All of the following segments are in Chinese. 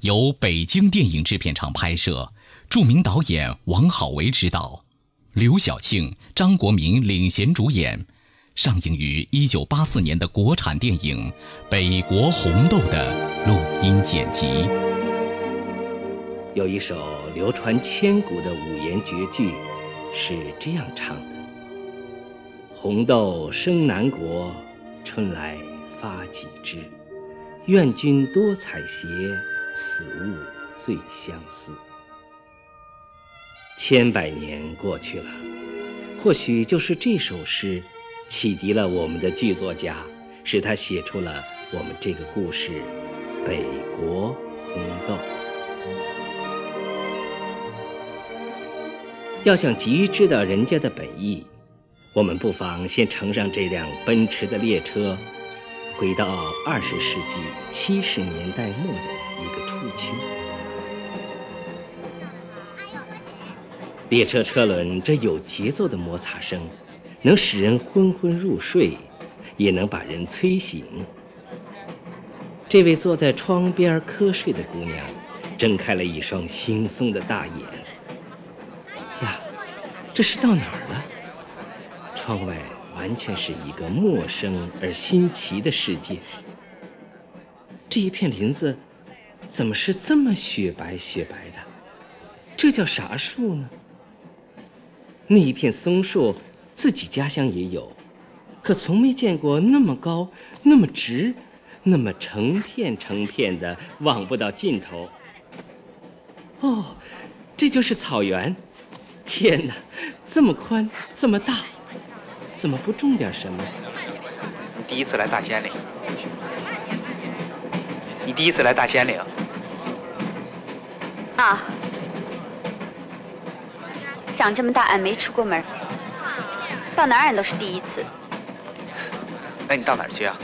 由北京电影制片厂拍摄，著名导演王好为执导，刘晓庆、张国民领衔主演，上映于一九八四年的国产电影《北国红豆》的录音剪辑。有一首流传千古的五言绝句，是这样唱的：“红豆生南国，春来发几枝。愿君多采撷，此物最相思。”千百年过去了，或许就是这首诗，启迪了我们的剧作家，使他写出了我们这个故事《北国红豆》。要想急于知道人家的本意，我们不妨先乘上这辆奔驰的列车，回到二十世纪七十年代末的一个初秋。列车车轮这有节奏的摩擦声，能使人昏昏入睡，也能把人催醒。这位坐在窗边瞌睡的姑娘，睁开了一双惺忪的大眼。呀，这是到哪儿了？窗外完全是一个陌生而新奇的世界。这一片林子，怎么是这么雪白雪白的？这叫啥树呢？那一片松树，自己家乡也有，可从没见过那么高、那么直、那么成片成片的，望不到尽头。哦，这就是草原。天哪，这么宽，这么大，怎么不种点什么？你第一次来大兴安岭？你第一次来大兴安岭？啊，长这么大俺没出过门，到哪儿俺都是第一次。那你到哪儿去啊？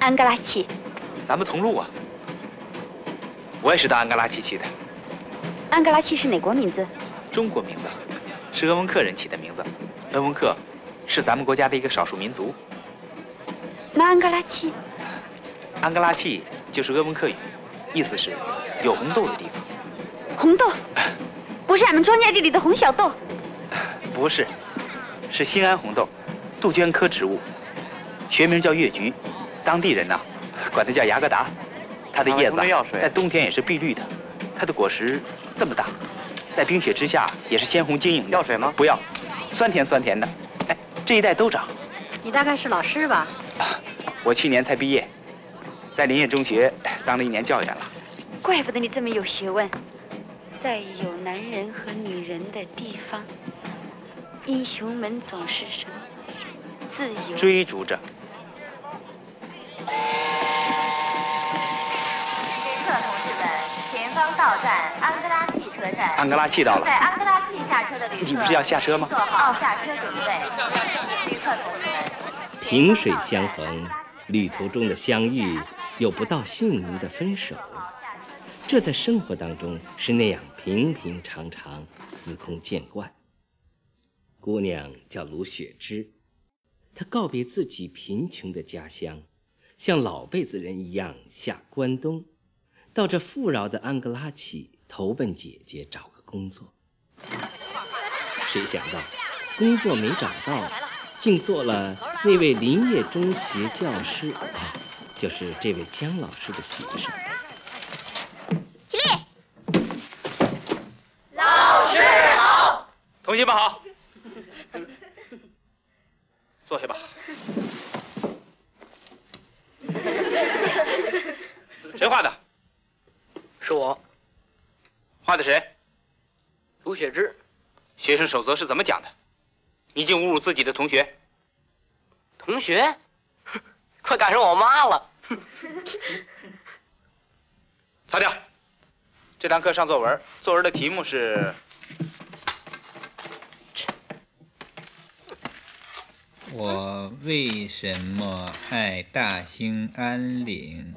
安哥拉奇。咱们同路啊！我也是到安哥拉奇去的。安哥拉奇是哪国名字？中国名字，是鄂温克人起的名字。鄂温克是咱们国家的一个少数民族。那安哥拉契？安哥拉契就是鄂温克语，意思是有红豆的地方。红豆？不是俺们庄稼地里的红小豆？不是，是新安红豆，杜鹃科植物，学名叫越菊，当地人呢管它叫牙格达。它的叶子在冬天也是碧绿的，它的果实这么大，在冰雪之下也是鲜红晶莹。要水吗？不要，酸甜酸甜的。哎，这一带都长。你大概是老师吧？我去年才毕业，在林业中学当了一年教员了。怪不得你这么有学问。在有男人和女人的地方，英雄们总是什么？自由。追逐着。乘客同志们，前方到站安哥拉安哥拉气到了。在安哥拉气下车的旅客，你不是要下车吗？做好下车准备。旅客同志们，萍水相逢，旅途中的相遇，有不到姓名的分手，这在生活当中是那样平平常常、司空见惯。姑娘叫卢雪芝，她告别自己贫穷的家乡，像老辈子人一样下关东。到这富饶的安哥拉契投奔姐姐找个工作。谁想到，工作没找到，竟做了那位林业中学教师啊，就是这位姜老师的学生。起立，老师好，同学们好，坐下吧。谁画的？是我。画的谁？卢雪芝。学生守则是怎么讲的？你竟侮辱自己的同学！同学，快赶上我妈了！擦掉。这堂课上作文，作文的题目是。我为什么爱大兴安岭？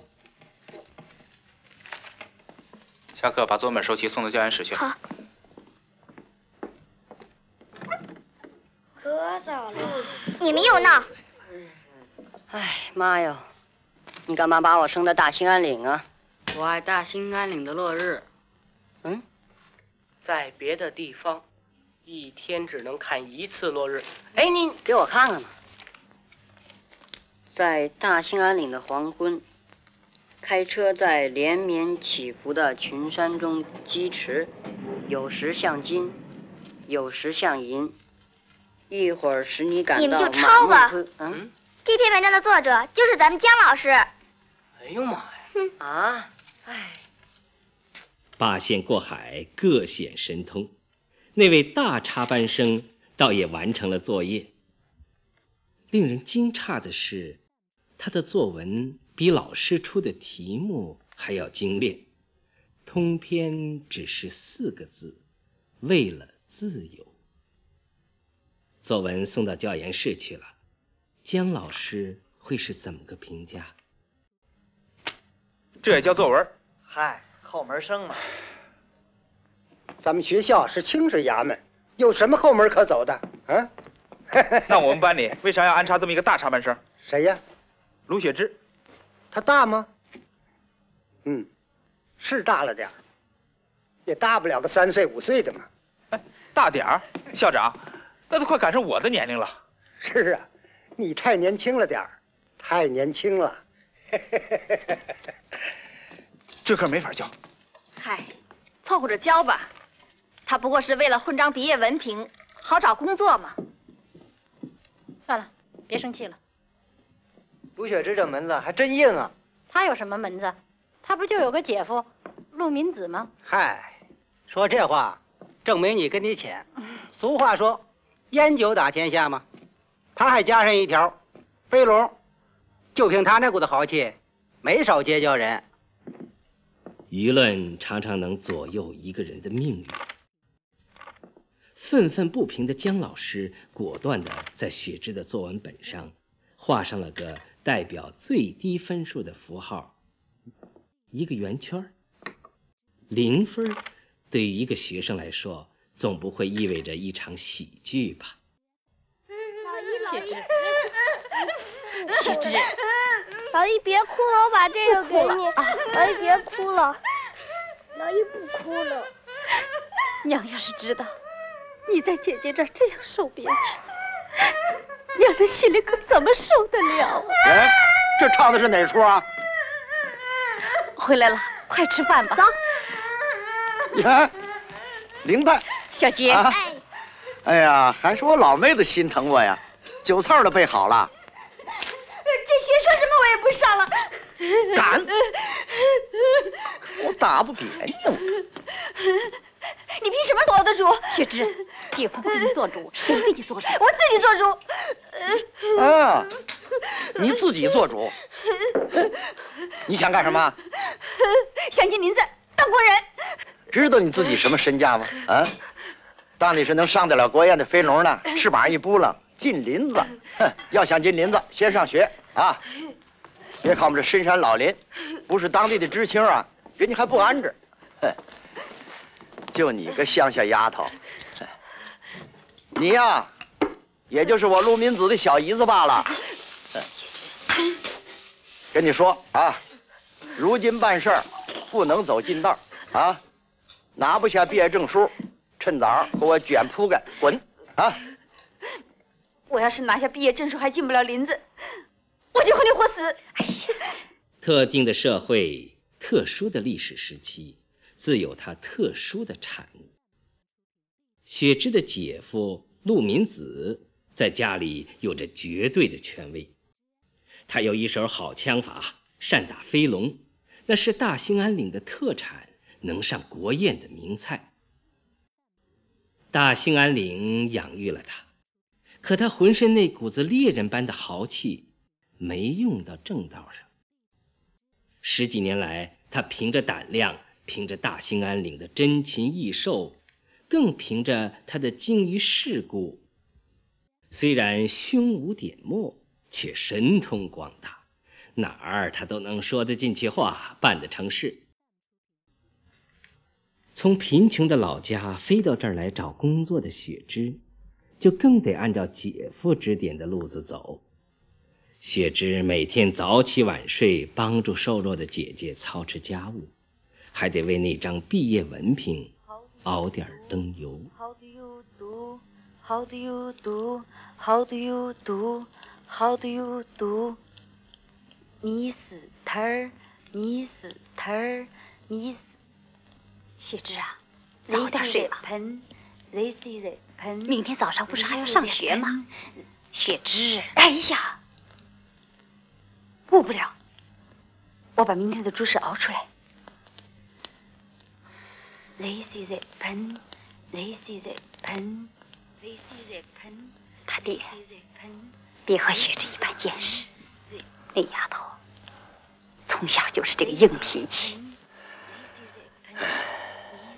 下课把作文本收齐，送到教研室去。好。可早了，你们又闹。哎妈哟，你干嘛把我生在大兴安岭啊？我爱大兴安岭的落日。嗯，在别的地方。一天只能看一次落日。哎，你给我看看吧。在大兴安岭的黄昏，开车在连绵起伏的群山中疾驰，有时像金，有时像银，一会儿使你感到你们就抄吧。嗯，这篇文章的作者就是咱们姜老师。哎呦妈呀！啊，哎，八仙过海，各显神通。那位大插班生倒也完成了作业。令人惊诧的是，他的作文比老师出的题目还要精炼，通篇只是四个字：“为了自由。”作文送到教研室去了，姜老师会是怎么个评价？这也叫作文？嗨，后门生嘛。咱们学校是清水衙门，有什么后门可走的？啊？那我们班里为啥要安插这么一个大插班生？谁呀？卢雪芝。他大吗？嗯，是大了点儿也大不了个三岁五岁的嘛。哎，大点儿，校长，那都快赶上我的年龄了。是啊，你太年轻了点儿太年轻了。这课没法教。嗨，凑合着教吧。他不过是为了混张毕业文凭，好找工作嘛。算了，别生气了。卢雪芝这门子还真硬啊。她有什么门子？她不就有个姐夫陆敏子吗？嗨，说这话，证明你跟你浅。俗话说，烟酒打天下嘛。他还加上一条，飞龙，就凭他那股子豪气，没少结交人。舆论常常能左右一个人的命运。愤愤不平的姜老师果断地在雪芝的作文本上画上了个代表最低分数的符号，一个圆圈。零分，对于一个学生来说，总不会意味着一场喜剧吧？老一，雪芝，老一别哭了，我把这个给你。老姨别哭了，老一不哭了。娘要是知道。你在姐姐这儿这样受憋屈，娘的心里可怎么受得了？哎，这唱的是哪出啊？回来了，快吃饭吧。走。你看，灵蛋。小杰。哎。哎呀，还是我老妹子心疼我呀，酒菜都备好了。这学说什么我也不上了。敢！我打不扁你。你凭什么做我的主？雪芝，姐夫不给你做主，谁给你做主？我自己做主。啊，你自己做主？你想干什么？想进林子当工人。知道你自己什么身价吗？啊，当你是能上得了国宴的飞龙呢，翅膀一扑棱进林子。哼，要想进林子，先上学啊！别看我们这深山老林，不是当地的知青啊，人家还不安置。哼。就你个乡下丫头，你呀，也就是我陆明子的小姨子罢了。跟你说啊，如今办事儿不能走近道啊，拿不下毕业证书，趁早给我卷铺盖滚啊！我要是拿下毕业证书还进不了林子，我就和你活死！哎呀，特定的社会，特殊的历史时期。自有它特殊的产物。雪芝的姐夫陆敏子在家里有着绝对的权威，他有一手好枪法，善打飞龙，那是大兴安岭的特产，能上国宴的名菜。大兴安岭养育了他，可他浑身那股子猎人般的豪气，没用到正道上。十几年来，他凭着胆量，凭着大兴安岭的珍禽异兽。更凭着他的精于世故，虽然胸无点墨，却神通广大，哪儿他都能说得进去话，办得成事。从贫穷的老家飞到这儿来找工作的雪芝，就更得按照姐夫指点的路子走。雪芝每天早起晚睡，帮助瘦弱的姐姐操持家务，还得为那张毕业文凭。熬点灯油。How do you do? How do you do? How do you do? How do you do? Mister, Mister, Miss。雪芝啊，早点睡吧。This is the pen。明天早上不是还要上学吗？雪芝，哎呀，误不了。我把明天的猪食熬出来。This is a pen. This is a pen. This is a pen. 他爹，别和雪芝一般见识。那丫头从小就是这个硬脾气。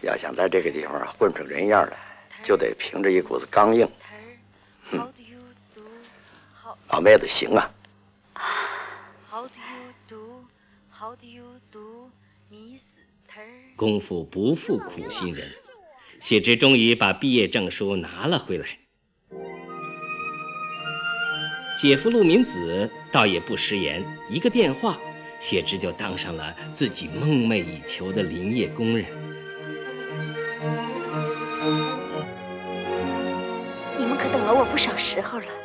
要想在这个地方混出人样来，就得凭着一股子刚硬。哼，老妹子行啊。How do you do? How do you do, Miss? 功夫不负苦心人，雪芝终于把毕业证书拿了回来。姐夫陆明子倒也不食言，一个电话，谢芝就当上了自己梦寐以求的林业工人。你们可等了我不少时候了。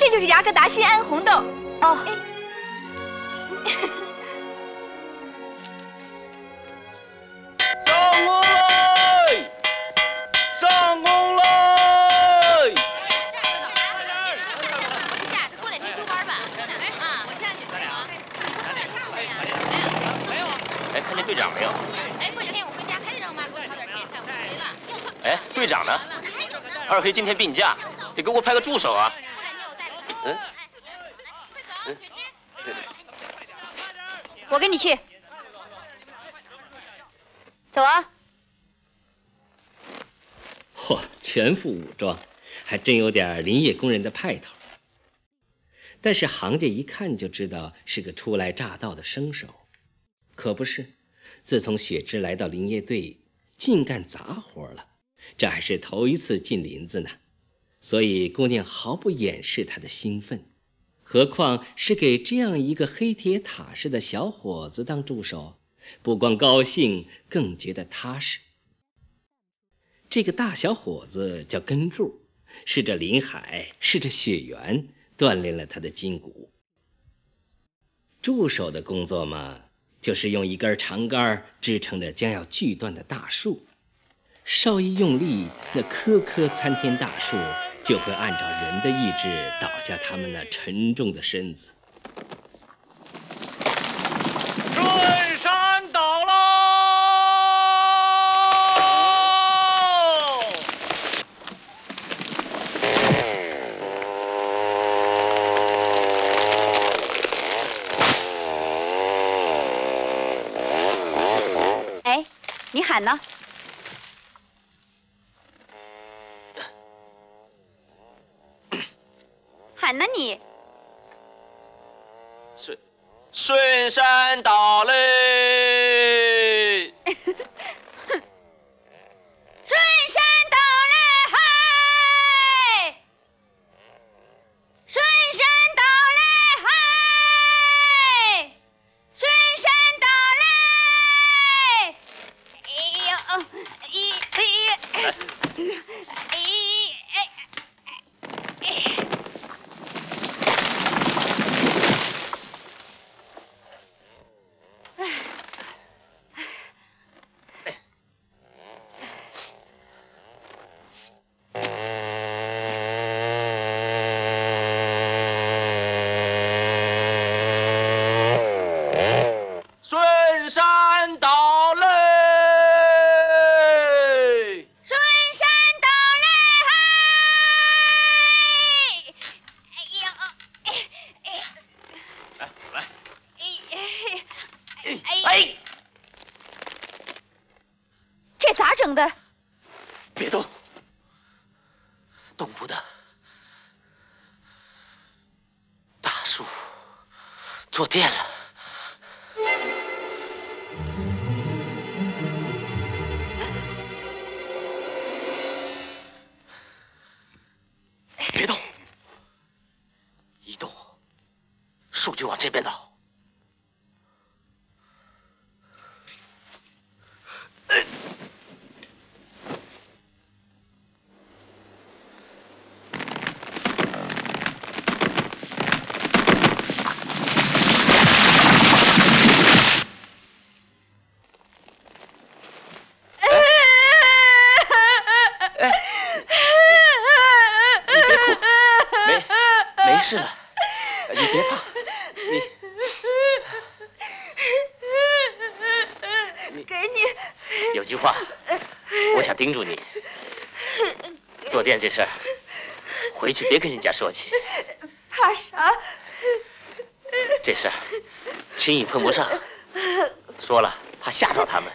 这就是雅各达新安红豆哦。上工嘞！上工嘞！过两天休班吧。啊，我下去。没有。哎，看见队长没有？哎，过几天我回家还得让我妈给我炒点咸菜，我回了。哎，队长呢？二黑今天病假，得给我派个助手啊。嗯，嗯，对对，我跟你去，走啊！嚯，全副武装，还真有点林业工人的派头。但是行家一看就知道是个初来乍到的生手，可不是？自从雪芝来到林业队，净干杂活了，这还是头一次进林子呢。所以，姑娘毫不掩饰她的兴奋，何况是给这样一个黑铁塔似的小伙子当助手，不光高兴，更觉得踏实。这个大小伙子叫根柱，是这林海，是这雪原锻炼了他的筋骨。助手的工作嘛，就是用一根长杆支撑着将要锯断的大树，稍一用力，那棵棵参天大树。就会按照人的意志倒下他们那沉重的身子。顺山倒喽！哎，你喊呢？那你顺顺山倒嘞！这边走事了，你别怕，你给你有句话，我想叮嘱你，坐垫这事儿，回去别跟人家说起。怕啥？这事儿轻易碰不上，说了怕吓着他们，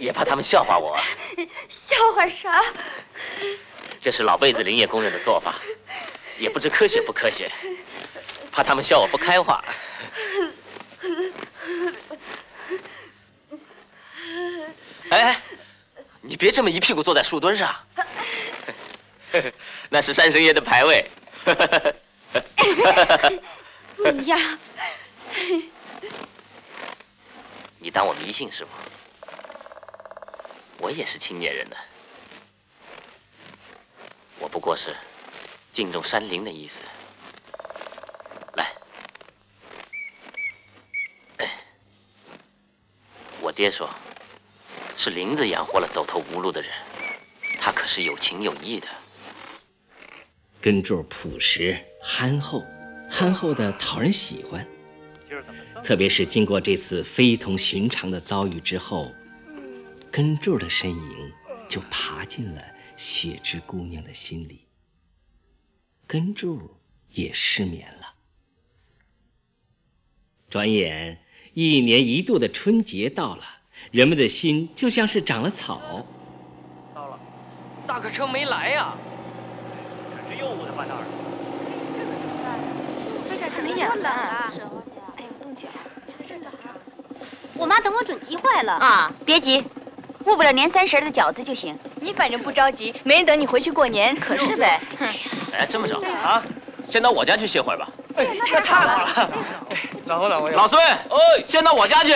也怕他们笑话我。笑话啥？这是老辈子林业工人的做法。也不知科学不科学，怕他们笑我不开化。哎，你别这么一屁股坐在树墩上，那是山神爷的牌位。你呀，你当我迷信是吗？我也是青年人呢，我不过是。敬重山林的意思。来，哎，我爹说，是林子养活了走投无路的人，他可是有情有义的。根柱朴实憨厚，憨厚的讨人喜欢。特别是经过这次非同寻常的遭遇之后，根柱的身影就爬进了雪之姑娘的心里。根柱也失眠了。转眼一年一度的春节到了，人们的心就像是长了草。到了，大客车没来呀？这又误在半道儿了。这可怎么办？飞这太远了。哎呦，冻脚真的好。我妈等我准急坏了。啊，别急，过不了年三十的饺子就行。你反正不着急，没人等你回去过年，可是呗。哎，这么早啊？先到我家去歇会儿吧。哎，那太好了。老孙，哎，先到我家去。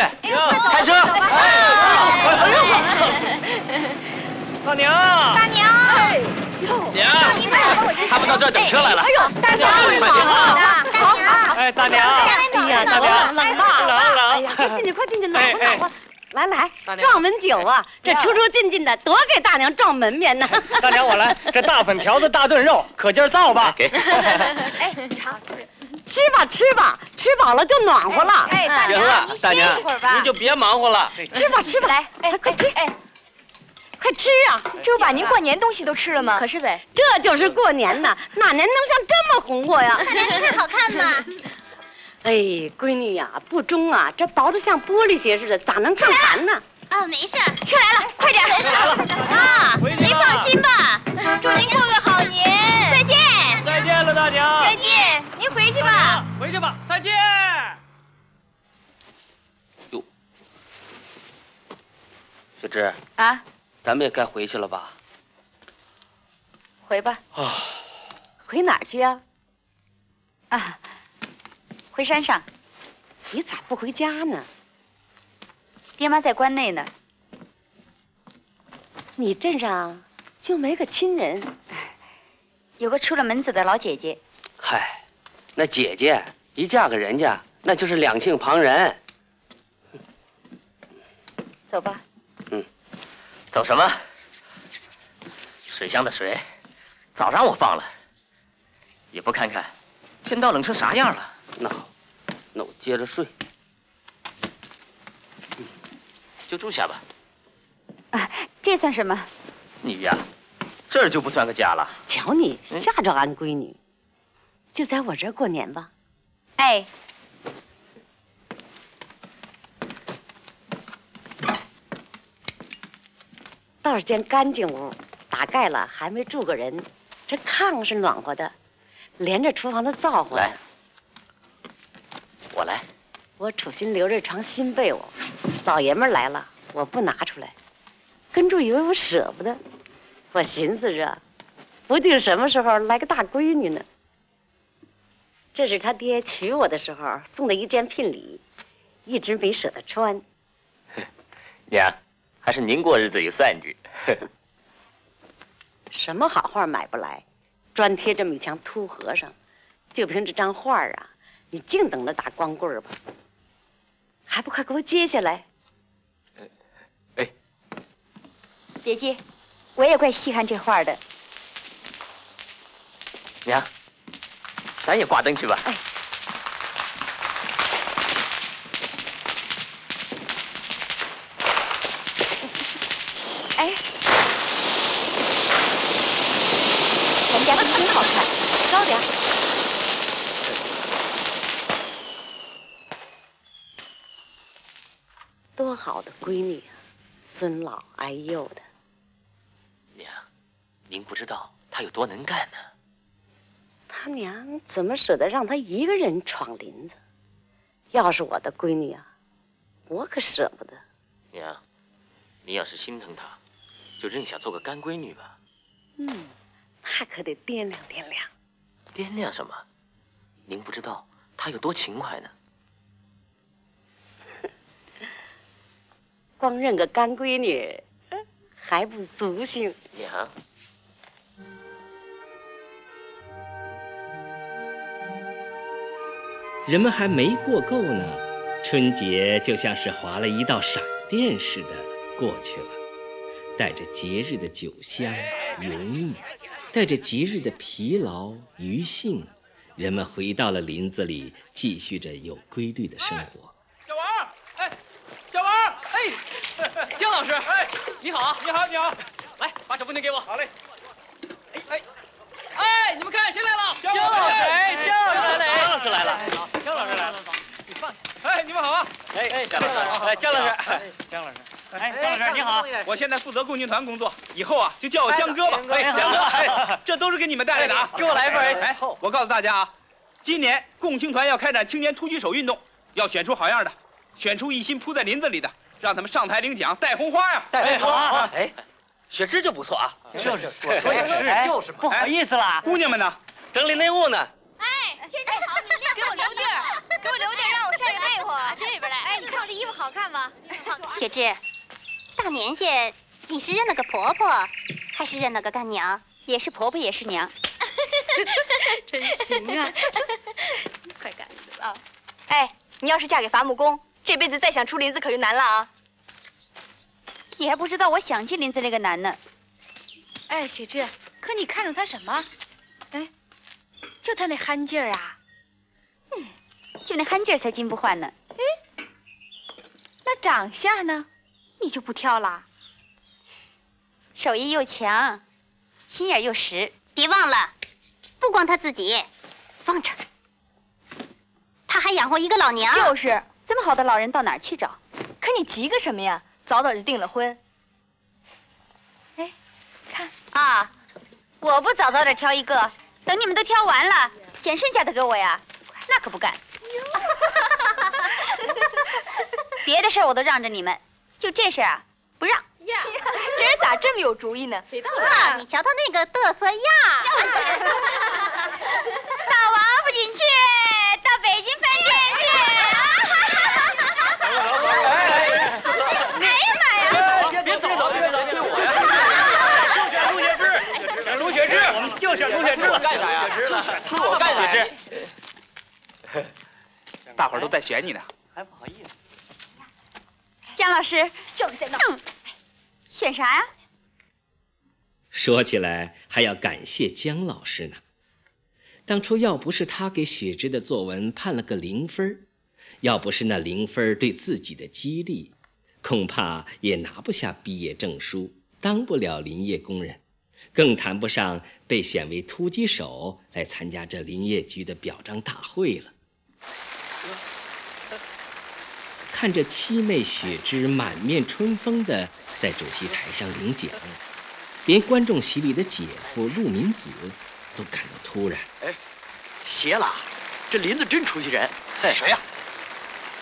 开车。哎呦，大娘。大娘。娘。他们到这儿等车来了。哎呦，大娘，好的。大娘。哎，大娘。哎呀，大娘，冷吧？冷冷。哎呀，快进去，快进去，暖和暖和。来来，撞门酒啊！这出出进进的，多给大娘撞门面呢。大娘，我来，这大粉条子、大炖肉，可劲儿造吧。给。哎，尝吃吧吃吧，吃饱了就暖和了。哎，大娘，大娘，您就别忙活了。吃吧吃吧，来，哎，快吃，哎，快吃啊！这不把您过年东西都吃了吗？可是呗，这就是过年呐，哪年能像这么红火呀？大娘，这好看吗？哎，闺女呀，不中啊，这薄的像玻璃鞋似的，咋能上盘呢？啊，没事，车来了，快点！来了啊，您放心吧，祝您过个好年，再见！再见了，大娘！再见，您回去吧。回去吧，再见。哟，雪芝啊，咱们也该回去了吧？回吧。啊，回哪儿去呀？啊，回山上。你咋不回家呢？爹妈在关内呢。你镇上就没个亲人？有个出了门子的老姐姐。嗨，那姐姐一嫁给人家，那就是两姓旁人。走吧。嗯，走什么？水箱的水，早让我放了，也不看看天道冷成啥样了。那好，那我接着睡。就住下吧。啊，这算什么？你呀，这儿就不算个家了。瞧你吓着俺闺女，就在我这儿过年吧。哎。倒是间干净屋，打盖了还没住过人，这炕是暖和的，连着厨房的灶火。来，我来。我处心留着床新被窝，老爷们来了，我不拿出来，跟住以为我舍不得。我寻思着，不定什么时候来个大闺女呢。这是他爹娶我的时候送的一件聘礼，一直没舍得穿。娘，还是您过日子有算计。什么好画买不来，专贴这么一墙秃和尚，就凭这张画啊，你净等着打光棍吧。还不快给我接下来！哎，别接，我也怪稀罕这画的。娘，咱也挂灯去吧。哎，哎，咱家真好看，高点。多好的闺女啊，尊老爱幼的。娘，您不知道她有多能干呢。他娘怎么舍得让她一个人闯林子？要是我的闺女啊，我可舍不得。娘，您要是心疼她，就认下做个干闺女吧。嗯，那可得掂量掂量。掂量什么？您不知道他有多勤快呢。光认个干闺女还不足兴。娘，人们还没过够呢，春节就像是划了一道闪电似的过去了，带着节日的酒香油腻，带着节日的疲劳余兴，人们回到了林子里，继续着有规律的生活。小王，哎，小王，哎，江老师，哎，你好，你好，你好，来，把手风琴给我。好嘞。哎哎哎，你们看谁来了？江老师，哎，姜老师来了，姜老师来了，江老师来了，你放。哎，你们好啊。哎哎，姜老师，哎，姜老师，姜老师，哎，张老师你好，我现在负责共青团工作，以后啊就叫我江哥吧。哎，江哥，这都是给你们带来的啊，给我来一份。哎，我告诉大家啊，今年共青团要开展青年突击手运动，要选出好样的，选出一心扑在林子里的。让他们上台领奖，带红花呀！带红花！哎，雪芝就不错啊。就是，我说也是，就是不好意思啦。姑娘们呢？整理内务呢。哎，天气好，你们给我留地儿，给我留地儿，让我晒晒被窝。这边来。哎，你看我这衣服好看吗？雪芝，大年限，你是认了个婆婆，还是认了个干娘？也是婆婆，也是娘。真行啊！快赶子啊！哎，你要是嫁给伐木工。这辈子再想出林子可就难了啊！你还不知道我想进林子那个难呢。哎，雪芝，可你看中他什么？哎，就他那憨劲儿啊！嗯，就那憨劲儿才金不换呢。哎，那长相呢？你就不挑了？手艺又强，心眼又实。别忘了，不光他自己，放这儿，他还养活一个老娘。就是。这么好的老人到哪儿去找？可你急个什么呀？早早就订了婚。哎，看啊，我不早早点挑一个，等你们都挑完了，捡剩下的给我呀？那可不干。别的事我都让着你们，就这事啊，不让。呀，这人咋这么有主意呢？谁到了？你瞧他那个嘚瑟样。大王不进去，到北京饭店去。就选朱雪芝，干啥呀？就选他，我干雪芝。大伙儿都在选你呢，还不好意思。姜老师，就你在那，选啥呀？说起来还要感谢姜老师呢。当初要不是他给雪芝的作文判了个零分，要不是那零分对自己的激励，恐怕也拿不下毕业证书，当不了林业工人。更谈不上被选为突击手来参加这林业局的表彰大会了。看着七妹雪芝满面春风的在主席台上领奖，连观众席里的姐夫陆明子都感到突然。哎，邪了，这林子真出息人。谁呀？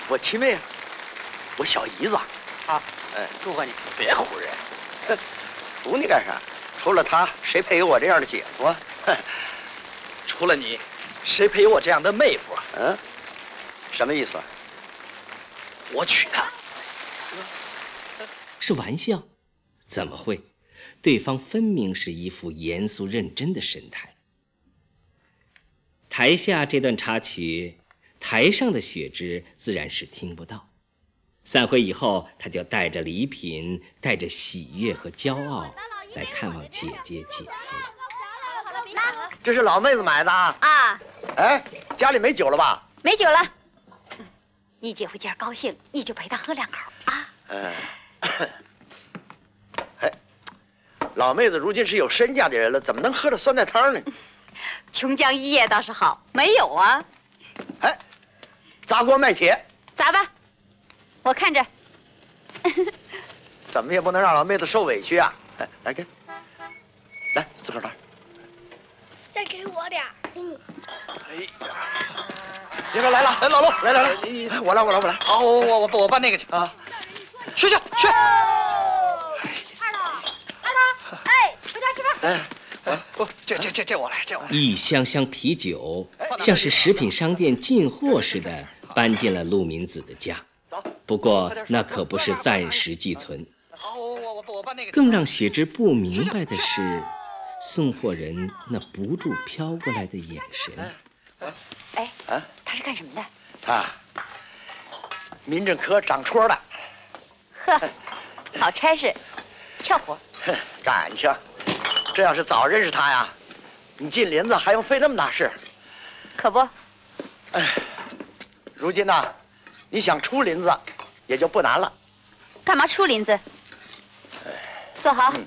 我七妹啊，我小姨子。啊，哎，祝贺你！别唬人，哼，唬你干啥？除了他，谁配有我这样的姐夫啊？哼，除了你，谁配有我这样的妹夫啊？嗯，什么意思？我娶她。是玩笑？怎么会？对方分明是一副严肃认真的神态。台下这段插曲，台上的雪芝自然是听不到。散会以后，他就带着礼品，带着喜悦和骄傲来看望姐姐姐夫了。这是老妹子买的啊！啊，哎，家里没酒了吧？没酒了。你姐夫今儿高兴，你就陪他喝两口啊。嗯。哎，老妹子如今是有身价的人了，怎么能喝着酸菜汤呢？琼浆一夜倒是好，没有啊。哎，砸锅卖铁，砸吧。我看着，怎么也不能让老妹子受委屈啊！来，来给，来自个儿拿。再给我点儿。嗯。哎，爷们来了，哎老陆，来来来，我来我来我来。好，我我我我办那个去啊。去去去。二老，二老，哎，回家吃饭。哎，不，这这这这我来，这我来。一箱箱啤酒，像是食品商店进货似的搬进了陆明子的家。不过那可不是暂时寄存。更让雪芝不明白的是，送货人那不住飘过来的眼神。哎，啊，他是干什么的？他，民政科长戳的。呵，好差事，俏活。感情，这要是早认识他呀，你进林子还用费那么大事？可不。哎，如今呢，你想出林子？也就不难了。干嘛出林子？坐好。哎。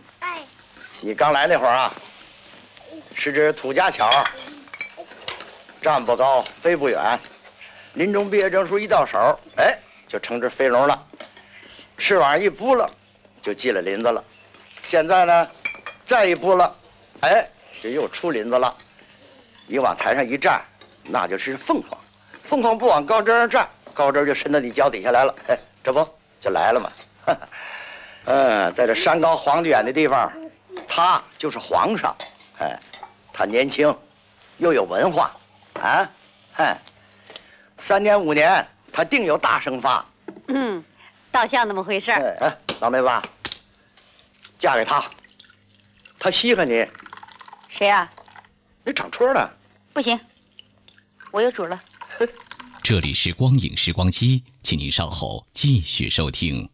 你刚来那会儿啊，是只土家巧，站不高，飞不远。临终毕业证书一到手，哎，就成只飞龙了。翅膀一扑棱，就进了林子了。现在呢，再一扑棱，哎，就又出林子了。你往台上一站，那就是凤凰。凤凰不往高枝上站，高枝就伸到你脚底下来了。哎。这不就来了吗？嗯，在这山高皇帝远的地方，他就是皇上。哎，他年轻，又有文化，啊，嗨，三年五年，他定有大生发。嗯，倒像那么回事儿。哎，老妹子，嫁给他，他稀罕你。谁啊？那长春的。不行，我有主了。这里是光影时光机，请您稍后继续收听。